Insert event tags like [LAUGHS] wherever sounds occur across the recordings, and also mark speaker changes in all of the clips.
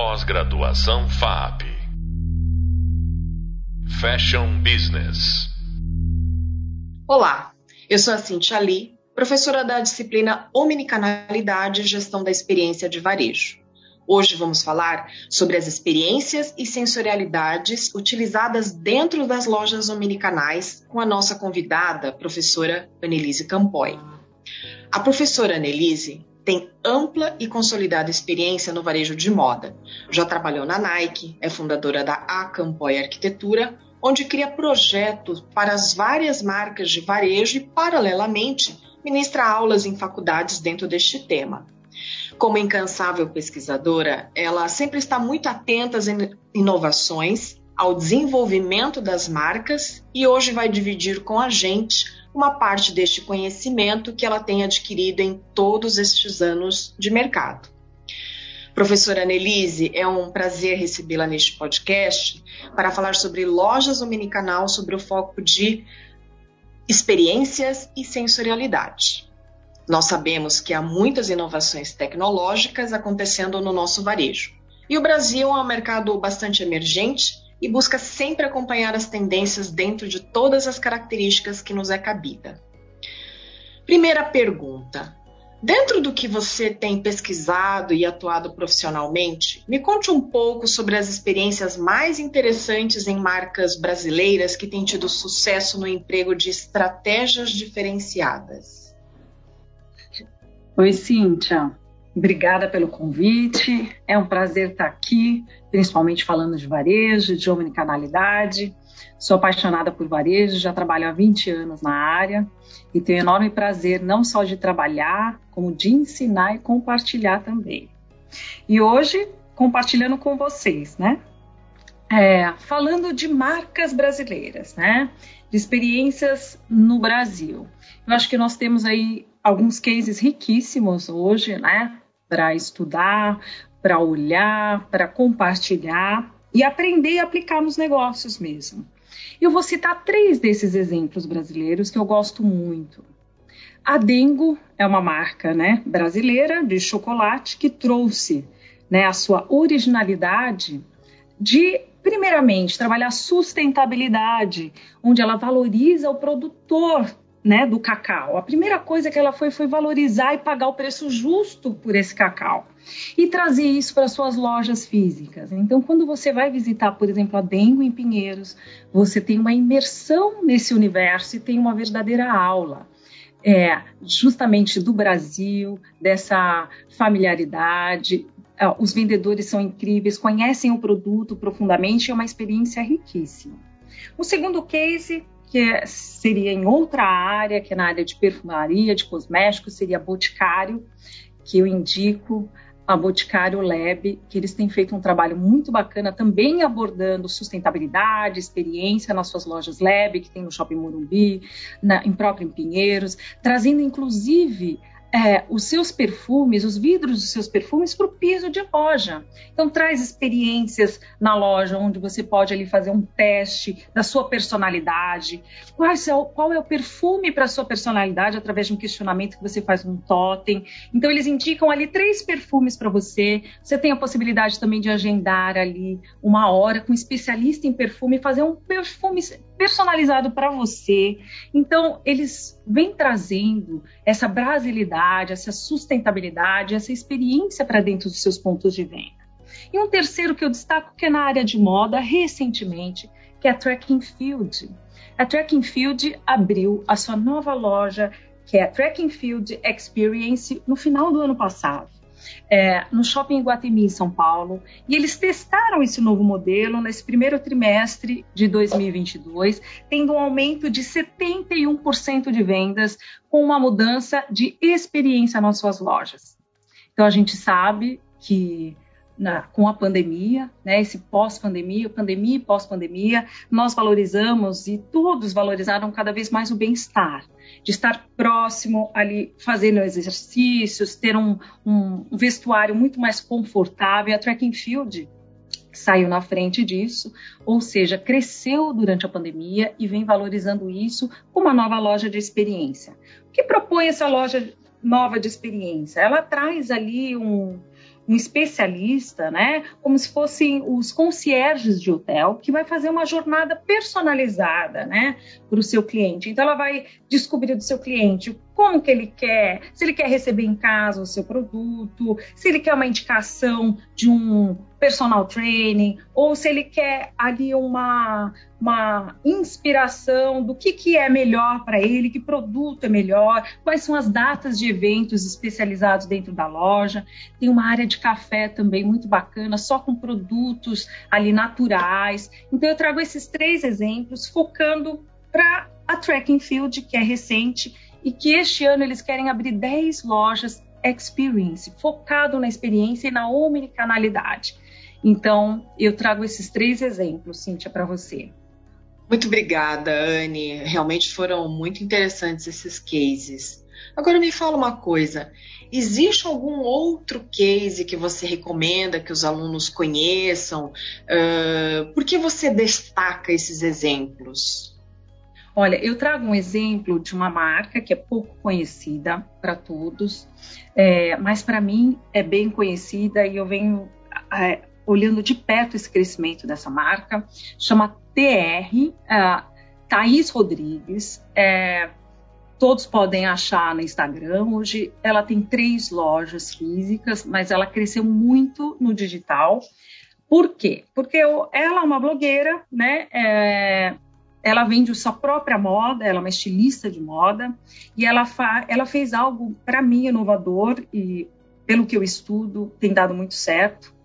Speaker 1: Pós-graduação FAP. Fashion Business.
Speaker 2: Olá, eu sou a Cintia Lee, professora da disciplina Omnicanalidade e Gestão da Experiência de Varejo. Hoje vamos falar sobre as experiências e sensorialidades utilizadas dentro das lojas omnicanais com a nossa convidada, professora Annelise Campoy. A professora Annelise tem ampla e consolidada experiência no varejo de moda. Já trabalhou na Nike, é fundadora da A Campoy Arquitetura, onde cria projetos para as várias marcas de varejo e, paralelamente, ministra aulas em faculdades dentro deste tema. Como incansável pesquisadora, ela sempre está muito atenta às inovações, ao desenvolvimento das marcas e hoje vai dividir com a gente uma parte deste conhecimento que ela tem adquirido em todos estes anos de mercado. Professora Annelise, é um prazer recebê-la neste podcast para falar sobre lojas omnicanal sobre o foco de experiências e sensorialidade. Nós sabemos que há muitas inovações tecnológicas acontecendo no nosso varejo. E o Brasil é um mercado bastante emergente e busca sempre acompanhar as tendências dentro de todas as características que nos é cabida. Primeira pergunta: Dentro do que você tem pesquisado e atuado profissionalmente, me conte um pouco sobre as experiências mais interessantes em marcas brasileiras que têm tido sucesso no emprego de estratégias diferenciadas.
Speaker 3: Oi, Cíntia. Obrigada pelo convite. É um prazer estar aqui, principalmente falando de varejo, de omnicanalidade. Sou apaixonada por varejo, já trabalho há 20 anos na área e tenho enorme prazer não só de trabalhar, como de ensinar e compartilhar também. E hoje, compartilhando com vocês, né? É, falando de marcas brasileiras, né? De experiências no Brasil. Eu acho que nós temos aí alguns cases riquíssimos hoje, né? para estudar, para olhar, para compartilhar e aprender e aplicar nos negócios mesmo. Eu vou citar três desses exemplos brasileiros que eu gosto muito. A Dengo é uma marca né, brasileira de chocolate que trouxe né, a sua originalidade de, primeiramente, trabalhar sustentabilidade, onde ela valoriza o produtor né, do cacau. A primeira coisa que ela foi foi valorizar e pagar o preço justo por esse cacau e trazer isso para suas lojas físicas. Então, quando você vai visitar, por exemplo, a Dengo em Pinheiros, você tem uma imersão nesse universo e tem uma verdadeira aula. É, justamente do Brasil, dessa familiaridade. É, os vendedores são incríveis, conhecem o produto profundamente, é uma experiência riquíssima. O segundo case que é, seria em outra área, que é na área de perfumaria, de cosméticos, seria Boticário, que eu indico a Boticário Lab, que eles têm feito um trabalho muito bacana também abordando sustentabilidade, experiência nas suas lojas Lab, que tem no Shopping Morumbi, na, em próprio em Pinheiros, trazendo inclusive é, os seus perfumes, os vidros dos seus perfumes para o piso de loja. Então traz experiências na loja onde você pode ali fazer um teste da sua personalidade. Qual é o, qual é o perfume para a sua personalidade através de um questionamento que você faz um totem. Então eles indicam ali três perfumes para você. Você tem a possibilidade também de agendar ali uma hora com um especialista em perfume fazer um perfume personalizado para você. Então eles vêm trazendo essa brasilidade essa sustentabilidade, essa experiência para dentro dos seus pontos de venda. E um terceiro que eu destaco que é na área de moda, recentemente, que é a Tracking Field. A Tracking Field abriu a sua nova loja, que é a Tracking Field Experience, no final do ano passado é, no Shopping Iguatemi, em São Paulo, e eles testaram esse novo modelo nesse primeiro trimestre de 2022, tendo um aumento de 71% de vendas, com uma mudança de experiência nas suas lojas. Então, a gente sabe que na, com a pandemia, né, esse pós-pandemia, pandemia e pós-pandemia, nós valorizamos e todos valorizaram cada vez mais o bem-estar, de estar próximo ali, fazendo exercícios, ter um, um, um vestuário muito mais confortável. A Track and Field saiu na frente disso, ou seja, cresceu durante a pandemia e vem valorizando isso com uma nova loja de experiência. O que propõe essa loja nova de experiência? Ela traz ali um, um especialista, né? Como se fossem os concierges de hotel, que vai fazer uma jornada personalizada, né? Para o seu cliente. Então, ela vai descobrir do seu cliente como que ele quer, se ele quer receber em casa o seu produto, se ele quer uma indicação de um personal training, ou se ele quer ali uma, uma inspiração do que, que é melhor para ele, que produto é melhor, quais são as datas de eventos especializados dentro da loja. Tem uma área de café também muito bacana, só com produtos ali naturais. Então eu trago esses três exemplos focando para a Track and Field, que é recente e que este ano eles querem abrir 10 lojas Experience, focado na experiência e na omnicanalidade. Então, eu trago esses três exemplos, Cíntia, para você.
Speaker 2: Muito obrigada, Anne. Realmente foram muito interessantes esses cases. Agora me fala uma coisa: existe algum outro case que você recomenda que os alunos conheçam? Uh, por que você destaca esses exemplos?
Speaker 3: Olha, eu trago um exemplo de uma marca que é pouco conhecida para todos, é, mas para mim é bem conhecida e eu venho é, olhando de perto esse crescimento dessa marca. Chama TR, é, Thaís Rodrigues. É, todos podem achar no Instagram. Hoje ela tem três lojas físicas, mas ela cresceu muito no digital. Por quê? Porque ela é uma blogueira, né? É, ela vende sua própria moda, ela é uma estilista de moda, e ela, ela fez algo, para mim, inovador, e pelo que eu estudo, tem dado muito certo.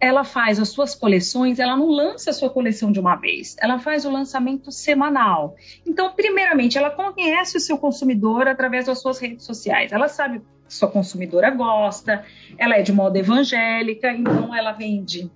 Speaker 3: Ela faz as suas coleções, ela não lança a sua coleção de uma vez, ela faz o lançamento semanal. Então, primeiramente, ela conhece o seu consumidor através das suas redes sociais. Ela sabe que sua consumidora gosta, ela é de moda evangélica, então ela vende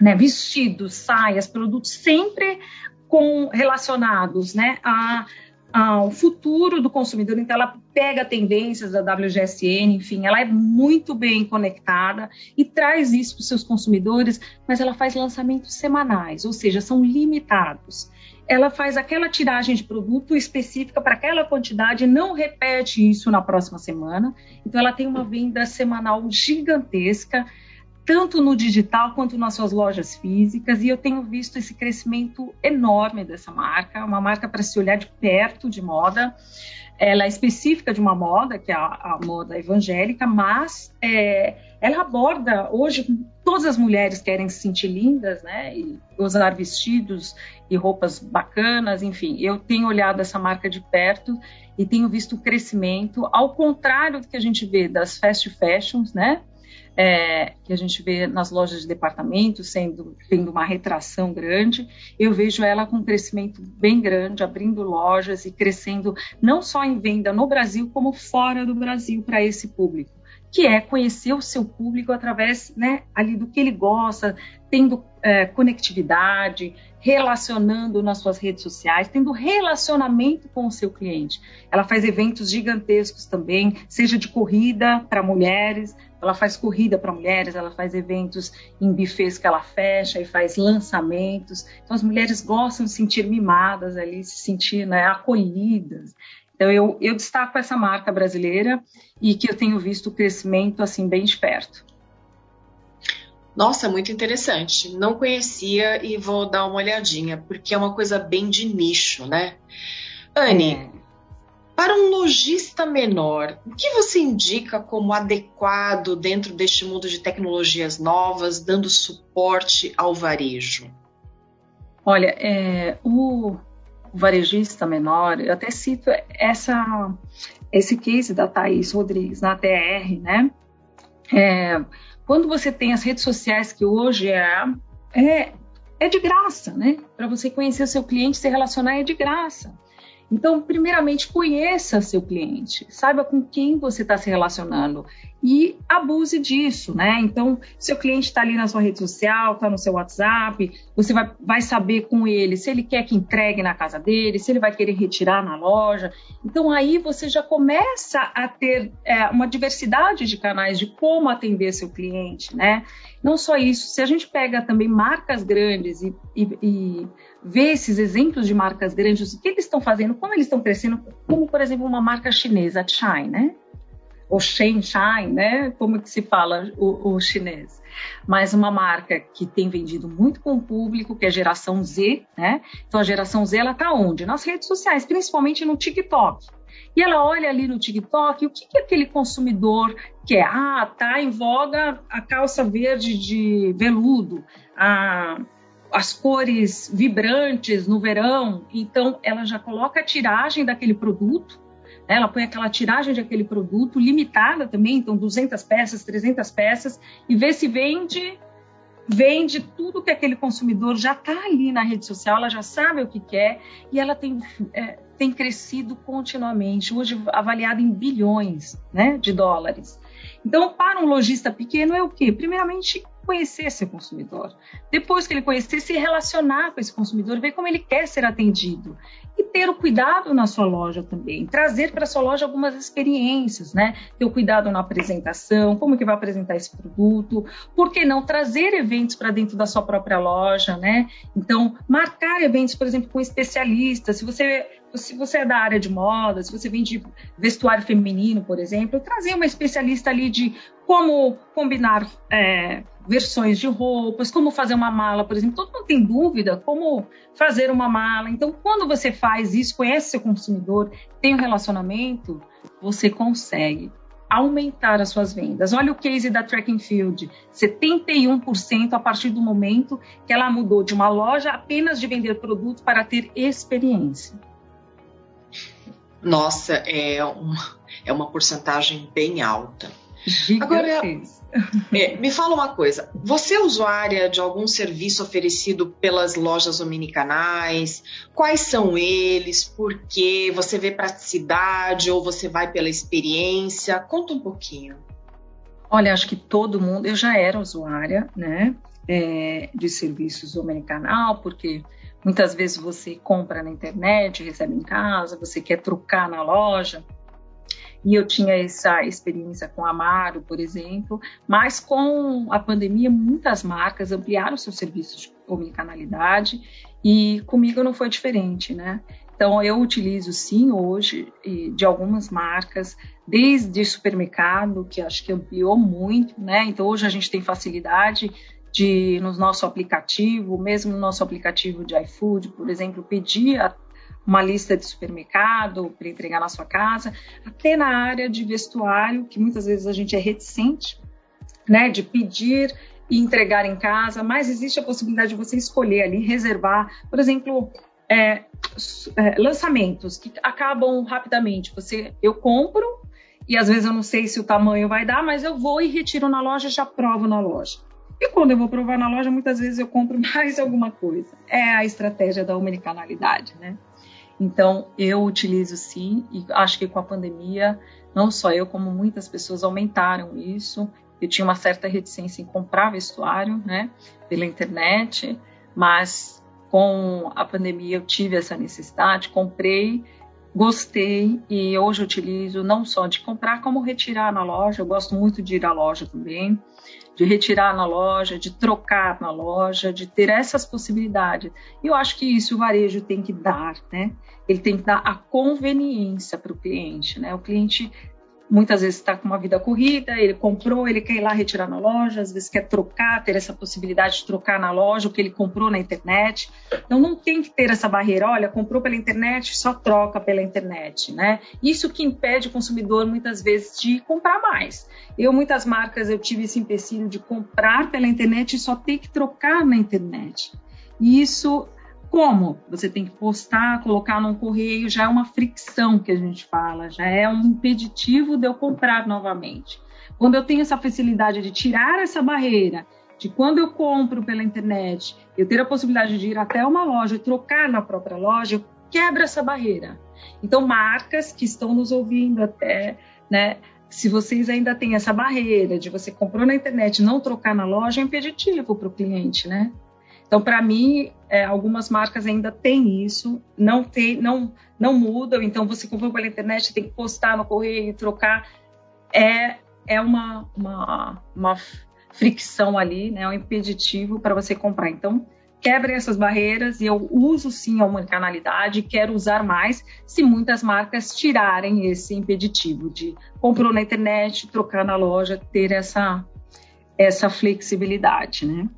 Speaker 3: né, vestidos, saias, produtos sempre com relacionados né, a, ao futuro do consumidor. Então, ela pega tendências da WGSN, enfim, ela é muito bem conectada e traz isso para os seus consumidores, mas ela faz lançamentos semanais, ou seja, são limitados. Ela faz aquela tiragem de produto específica para aquela quantidade, não repete isso na próxima semana. Então, ela tem uma venda semanal gigantesca tanto no digital quanto nas suas lojas físicas, e eu tenho visto esse crescimento enorme dessa marca, uma marca para se olhar de perto de moda. Ela é específica de uma moda, que é a, a moda evangélica, mas é, ela aborda hoje todas as mulheres querem se sentir lindas, né? E usar vestidos e roupas bacanas, enfim. Eu tenho olhado essa marca de perto e tenho visto o crescimento, ao contrário do que a gente vê das fast fashions, né? É, que a gente vê nas lojas de departamento sendo tendo uma retração grande, eu vejo ela com um crescimento bem grande, abrindo lojas e crescendo não só em venda no Brasil como fora do Brasil para esse público que é conhecer o seu público através né, ali do que ele gosta, tendo é, conectividade, relacionando nas suas redes sociais, tendo relacionamento com o seu cliente. Ela faz eventos gigantescos também, seja de corrida para mulheres, ela faz corrida para mulheres, ela faz eventos em bufês que ela fecha e faz lançamentos. Então as mulheres gostam de se sentir mimadas ali, se sentir né, acolhidas. Então eu, eu destaco essa marca brasileira e que eu tenho visto o crescimento assim bem de perto.
Speaker 2: Nossa, muito interessante. Não conhecia e vou dar uma olhadinha, porque é uma coisa bem de nicho, né? Anne, é. Para um lojista menor, o que você indica como adequado dentro deste mundo de tecnologias novas, dando suporte ao varejo?
Speaker 3: Olha, é, o, varejista menor, eu até cito essa, esse case da Thaís Rodrigues na TR, né? É, quando você tem as redes sociais, que hoje é, é, é de graça, né? Para você conhecer o seu cliente, se relacionar é de graça. Então, primeiramente, conheça seu cliente, saiba com quem você está se relacionando e abuse disso, né? Então, seu cliente está ali na sua rede social, está no seu WhatsApp, você vai, vai saber com ele se ele quer que entregue na casa dele, se ele vai querer retirar na loja. Então, aí você já começa a ter é, uma diversidade de canais de como atender seu cliente, né? Não só isso, se a gente pega também marcas grandes e, e, e vê esses exemplos de marcas grandes, o que eles estão fazendo, como eles estão crescendo, como, por exemplo, uma marca chinesa, a Chai, né? ou Shen Shine, né? Como que se fala o, o, chinês? Mas uma marca que tem vendido muito com o público, que é a geração Z, né? Então a geração Z ela tá onde? Nas redes sociais, principalmente no TikTok. E ela olha ali no TikTok, o que, que aquele consumidor quer? Ah, tá em voga a calça verde de veludo, a, as cores vibrantes no verão. Então, ela já coloca a tiragem daquele produto, né? ela põe aquela tiragem de aquele produto, limitada também, então 200 peças, 300 peças, e vê se vende vende tudo que aquele consumidor já está ali na rede social, ela já sabe o que quer e ela tem, é, tem crescido continuamente, hoje avaliada em bilhões né, de dólares. Então, para um lojista pequeno é o quê? Primeiramente, conhecer seu consumidor. Depois que ele conhecer, se relacionar com esse consumidor, ver como ele quer ser atendido. E ter o cuidado na sua loja também, trazer para a sua loja algumas experiências, né? Ter o cuidado na apresentação, como que vai apresentar esse produto, por que não trazer eventos para dentro da sua própria loja, né? Então, marcar eventos, por exemplo, com especialistas. Se você se você é da área de moda, se você vende vestuário feminino, por exemplo, trazer uma especialista ali de como combinar é, versões de roupas, como fazer uma mala, por exemplo. Todo mundo tem dúvida como fazer uma mala. Então, quando você faz isso, conhece seu consumidor, tem um relacionamento, você consegue aumentar as suas vendas. Olha o case da Track and Field, 71% a partir do momento que ela mudou de uma loja apenas de vender produto para ter experiência.
Speaker 2: Nossa, é é uma porcentagem bem alta.
Speaker 3: Agora,
Speaker 2: é, me fala uma coisa: você é usuária de algum serviço oferecido pelas lojas omnicanais? Quais são eles? Por quê? Você vê praticidade ou você vai pela experiência? Conta um pouquinho.
Speaker 3: Olha, acho que todo mundo. Eu já era usuária, né, é, de serviços omnicanal, porque Muitas vezes você compra na internet, recebe em casa, você quer trocar na loja. E eu tinha essa experiência com Amaro, por exemplo, mas com a pandemia, muitas marcas ampliaram seus serviços de omnicanalidade e comigo não foi diferente, né? Então, eu utilizo sim hoje de algumas marcas, desde supermercado, que acho que ampliou muito, né? Então, hoje a gente tem facilidade de no nosso aplicativo, mesmo no nosso aplicativo de iFood, por exemplo, pedir uma lista de supermercado para entregar na sua casa, até na área de vestuário, que muitas vezes a gente é reticente, né, de pedir e entregar em casa, mas existe a possibilidade de você escolher ali, reservar, por exemplo, é, é, lançamentos que acabam rapidamente. Você, eu compro e às vezes eu não sei se o tamanho vai dar, mas eu vou e retiro na loja, já provo na loja. E quando eu vou provar na loja, muitas vezes eu compro [LAUGHS] mais alguma coisa. É a estratégia da omnicanalidade, né? Então, eu utilizo sim, e acho que com a pandemia, não só eu, como muitas pessoas aumentaram isso. Eu tinha uma certa reticência em comprar vestuário, né, pela internet, mas com a pandemia eu tive essa necessidade, comprei, gostei e hoje utilizo não só de comprar, como retirar na loja. Eu gosto muito de ir à loja também de retirar na loja, de trocar na loja, de ter essas possibilidades. E eu acho que isso o varejo tem que dar, né? Ele tem que dar a conveniência para o cliente, né? O cliente muitas vezes está com uma vida corrida, ele comprou, ele quer ir lá retirar na loja, às vezes quer trocar, ter essa possibilidade de trocar na loja o que ele comprou na internet. Então não tem que ter essa barreira, olha, comprou pela internet, só troca pela internet, né? Isso que impede o consumidor muitas vezes de comprar mais. Eu muitas marcas eu tive esse empecilho de comprar pela internet e só ter que trocar na internet. E isso como? Você tem que postar, colocar num correio, já é uma fricção que a gente fala, já é um impeditivo de eu comprar novamente. Quando eu tenho essa facilidade de tirar essa barreira, de quando eu compro pela internet, eu ter a possibilidade de ir até uma loja e trocar na própria loja, eu quebro essa barreira. Então, marcas que estão nos ouvindo até, né? Se vocês ainda têm essa barreira de você comprou na internet não trocar na loja, é impeditivo para o cliente, né? Então, para mim, é, algumas marcas ainda têm isso, não tem, não, não mudam. Então, você comprou pela internet, tem que postar no correio e trocar. É, é uma, uma, uma fricção ali, né? Um impeditivo para você comprar. Então, quebrem essas barreiras e eu uso sim a omnicanalidade, quero usar mais se muitas marcas tirarem esse impeditivo de comprou na internet, trocar na loja, ter essa, essa flexibilidade, né?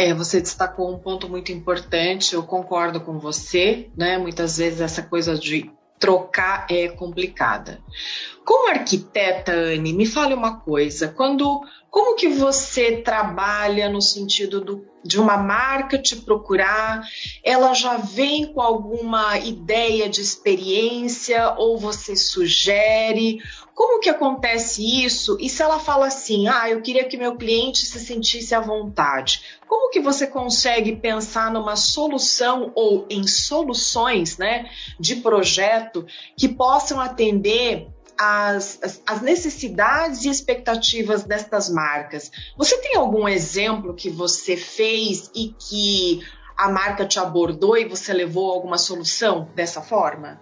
Speaker 2: É, você destacou um ponto muito importante, eu concordo com você, né? Muitas vezes essa coisa de trocar é complicada. Como arquiteta, Anne, me fale uma coisa. Quando, como que você trabalha no sentido do, de uma marca te procurar? Ela já vem com alguma ideia de experiência ou você sugere? Como que acontece isso? E se ela fala assim, ah, eu queria que meu cliente se sentisse à vontade, como que você consegue pensar numa solução ou em soluções, né, de projeto que possam atender as, as, as, necessidades e expectativas destas marcas. Você tem algum exemplo que você fez e que a marca te abordou e você levou alguma solução dessa forma?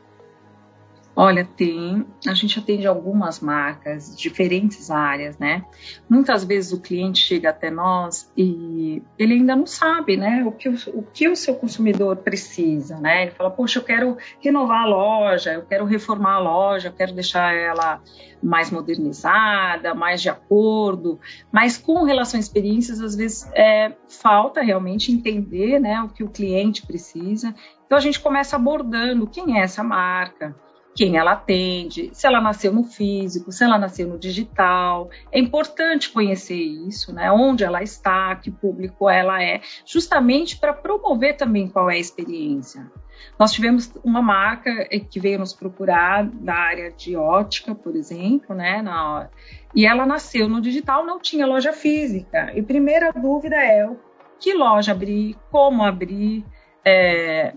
Speaker 3: Olha, tem. A gente atende algumas marcas, diferentes áreas, né? Muitas vezes o cliente chega até nós e ele ainda não sabe, né? O que o, o que o seu consumidor precisa, né? Ele fala, poxa, eu quero renovar a loja, eu quero reformar a loja, eu quero deixar ela mais modernizada, mais de acordo. Mas com relação a experiências, às vezes é, falta realmente entender, né? O que o cliente precisa. Então a gente começa abordando quem é essa marca quem ela atende, se ela nasceu no físico, se ela nasceu no digital. É importante conhecer isso, né? Onde ela está, que público ela é, justamente para promover também qual é a experiência. Nós tivemos uma marca que veio nos procurar da área de ótica, por exemplo, né? Na, e ela nasceu no digital, não tinha loja física. E primeira dúvida é que loja abrir, como abrir, é,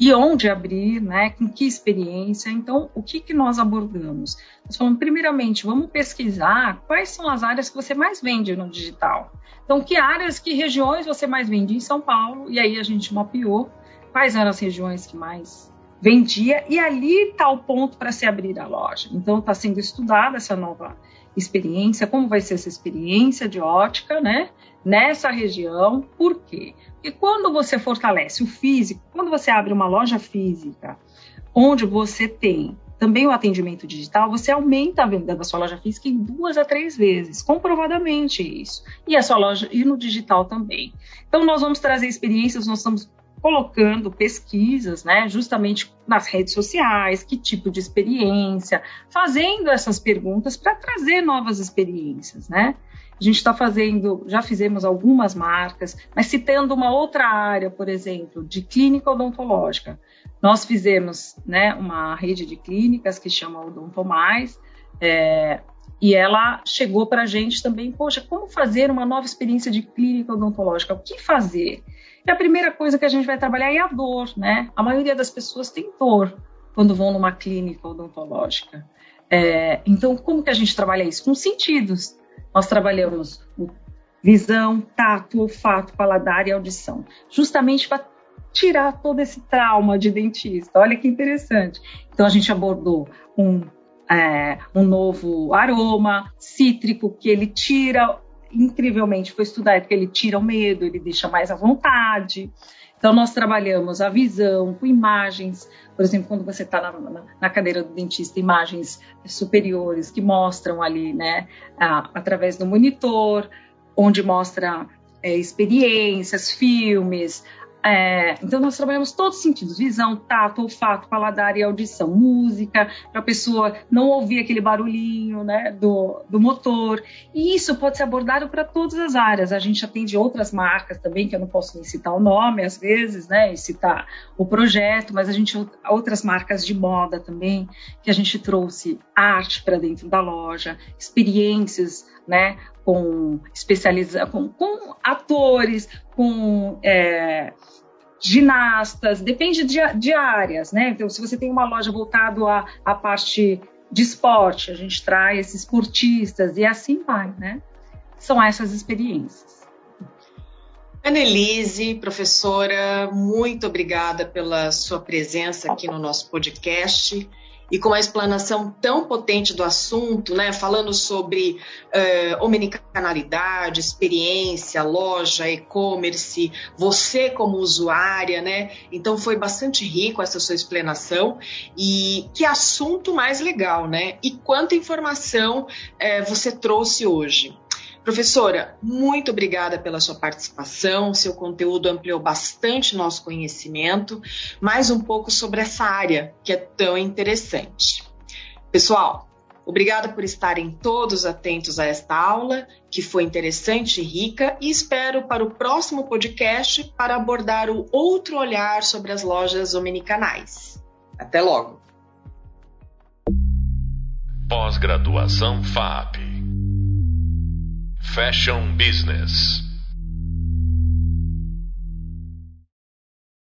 Speaker 3: e onde abrir, né, com que experiência. Então, o que, que nós abordamos? Nós falamos, primeiramente, vamos pesquisar quais são as áreas que você mais vende no digital. Então, que áreas, que regiões você mais vende em São Paulo? E aí a gente mapeou quais eram as regiões que mais vendia e ali está o ponto para se abrir a loja. Então, está sendo estudada essa nova experiência, como vai ser essa experiência de ótica, né? Nessa região, por quê? Porque quando você fortalece o físico, quando você abre uma loja física, onde você tem também o atendimento digital, você aumenta a venda da sua loja física em duas a três vezes, comprovadamente isso. E a sua loja e no digital também. Então nós vamos trazer experiências, nós estamos colocando pesquisas, né, justamente nas redes sociais, que tipo de experiência, fazendo essas perguntas para trazer novas experiências, né? A gente está fazendo, já fizemos algumas marcas, mas citando uma outra área, por exemplo, de clínica odontológica. Nós fizemos né, uma rede de clínicas que chama Odontomais, é, e ela chegou para a gente também, poxa, como fazer uma nova experiência de clínica odontológica? O que fazer? E a primeira coisa que a gente vai trabalhar é a dor, né? A maioria das pessoas tem dor quando vão numa clínica odontológica. É, então, como que a gente trabalha isso? Com sentidos. Nós trabalhamos visão, tato, olfato, paladar e audição, justamente para tirar todo esse trauma de dentista. Olha que interessante. Então, a gente abordou um, é, um novo aroma cítrico que ele tira incrivelmente foi estudado que ele tira o medo, ele deixa mais à vontade. Então, nós trabalhamos a visão com imagens, por exemplo, quando você está na, na, na, cadeira do dentista, imagens superiores que mostram ali, né, a, através do monitor, onde mostra é, experiências, filmes, é, então, nós trabalhamos todos os sentidos: visão, tato, olfato, paladar e audição, música, para a pessoa não ouvir aquele barulhinho né, do, do motor. E isso pode ser abordado para todas as áreas. A gente atende outras marcas também, que eu não posso nem citar o nome às vezes, né, e citar o projeto, mas a gente outras marcas de moda também, que a gente trouxe arte para dentro da loja, experiências né, com especializa com, com atores, com é, ginastas, depende de, de, áreas, né? Então, se você tem uma loja voltada à, à parte de esporte, a gente traz esportistas e assim vai, né? São essas experiências.
Speaker 2: Annelise, professora, muito obrigada pela sua presença aqui no nosso podcast. E com a explanação tão potente do assunto, né, falando sobre uh, omnicanalidade, experiência, loja, e-commerce, você como usuária, né? Então foi bastante rico essa sua explanação e que assunto mais legal, né? E quanta informação uh, você trouxe hoje. Professora, muito obrigada pela sua participação. Seu conteúdo ampliou bastante nosso conhecimento, mais um pouco sobre essa área que é tão interessante. Pessoal, obrigada por estarem todos atentos a esta aula, que foi interessante e rica, e espero para o próximo podcast para abordar o outro olhar sobre as lojas dominicanais. Até logo!
Speaker 1: Pós-graduação FAP Fashion Business.